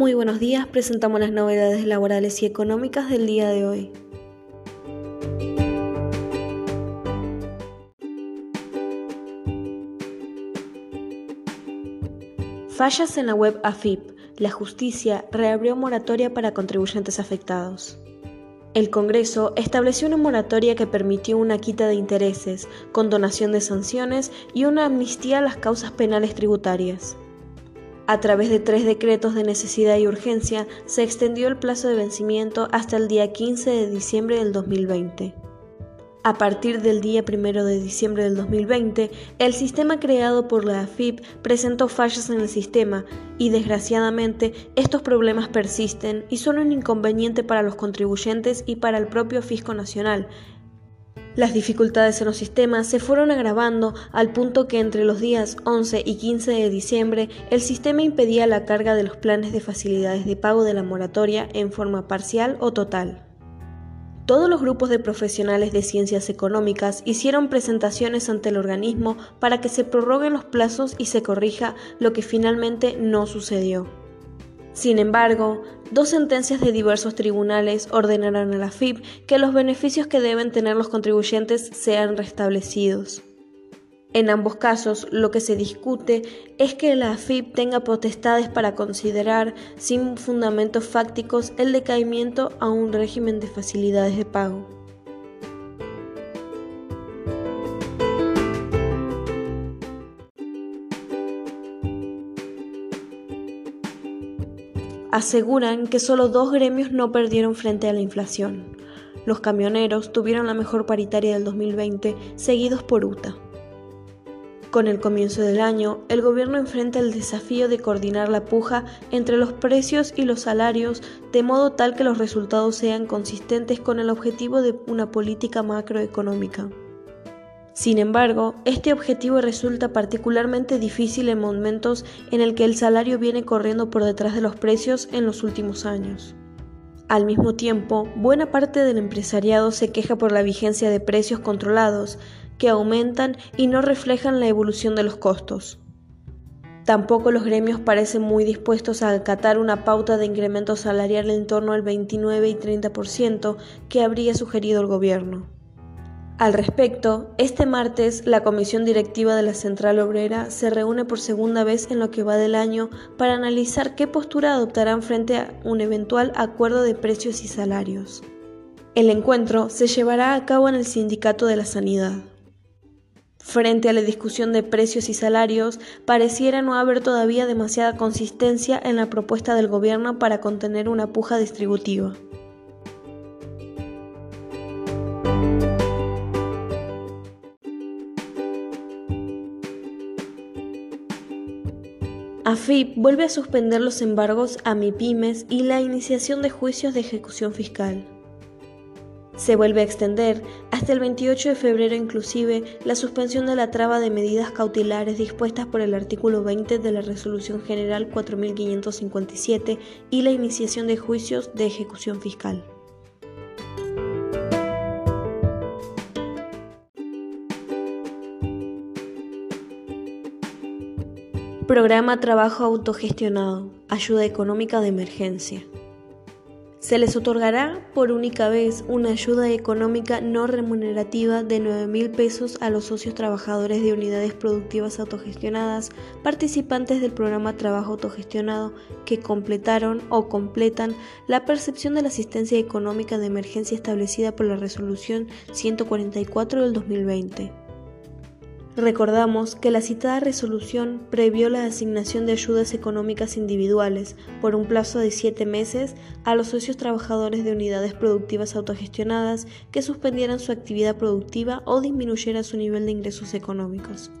Muy buenos días, presentamos las novedades laborales y económicas del día de hoy. Fallas en la web AFIP. La justicia reabrió moratoria para contribuyentes afectados. El Congreso estableció una moratoria que permitió una quita de intereses, condonación de sanciones y una amnistía a las causas penales tributarias. A través de tres decretos de necesidad y urgencia, se extendió el plazo de vencimiento hasta el día 15 de diciembre del 2020. A partir del día 1 de diciembre del 2020, el sistema creado por la AFIP presentó fallas en el sistema y desgraciadamente estos problemas persisten y son un inconveniente para los contribuyentes y para el propio Fisco Nacional, las dificultades en los sistemas se fueron agravando al punto que entre los días 11 y 15 de diciembre el sistema impedía la carga de los planes de facilidades de pago de la moratoria en forma parcial o total. Todos los grupos de profesionales de ciencias económicas hicieron presentaciones ante el organismo para que se prorroguen los plazos y se corrija lo que finalmente no sucedió. Sin embargo, dos sentencias de diversos tribunales ordenaron a la FIP que los beneficios que deben tener los contribuyentes sean restablecidos. En ambos casos, lo que se discute es que la AFIP tenga potestades para considerar, sin fundamentos fácticos, el decaimiento a un régimen de facilidades de pago. Aseguran que solo dos gremios no perdieron frente a la inflación. Los camioneros tuvieron la mejor paritaria del 2020, seguidos por UTA. Con el comienzo del año, el gobierno enfrenta el desafío de coordinar la puja entre los precios y los salarios de modo tal que los resultados sean consistentes con el objetivo de una política macroeconómica. Sin embargo, este objetivo resulta particularmente difícil en momentos en el que el salario viene corriendo por detrás de los precios en los últimos años. Al mismo tiempo, buena parte del empresariado se queja por la vigencia de precios controlados, que aumentan y no reflejan la evolución de los costos. Tampoco los gremios parecen muy dispuestos a acatar una pauta de incremento salarial en torno al 29 y 30% que habría sugerido el gobierno. Al respecto, este martes la Comisión Directiva de la Central Obrera se reúne por segunda vez en lo que va del año para analizar qué postura adoptarán frente a un eventual acuerdo de precios y salarios. El encuentro se llevará a cabo en el Sindicato de la Sanidad. Frente a la discusión de precios y salarios, pareciera no haber todavía demasiada consistencia en la propuesta del gobierno para contener una puja distributiva. AFIP vuelve a suspender los embargos a MIPIMES y la iniciación de juicios de ejecución fiscal. Se vuelve a extender hasta el 28 de febrero inclusive la suspensión de la traba de medidas cautelares dispuestas por el artículo 20 de la Resolución General 4557 y la iniciación de juicios de ejecución fiscal. Programa Trabajo Autogestionado, Ayuda Económica de Emergencia. Se les otorgará por única vez una ayuda económica no remunerativa de 9 mil pesos a los socios trabajadores de unidades productivas autogestionadas participantes del programa Trabajo Autogestionado que completaron o completan la percepción de la asistencia económica de emergencia establecida por la Resolución 144 del 2020. Recordamos que la citada resolución previó la asignación de ayudas económicas individuales por un plazo de siete meses a los socios trabajadores de unidades productivas autogestionadas que suspendieran su actividad productiva o disminuyeran su nivel de ingresos económicos.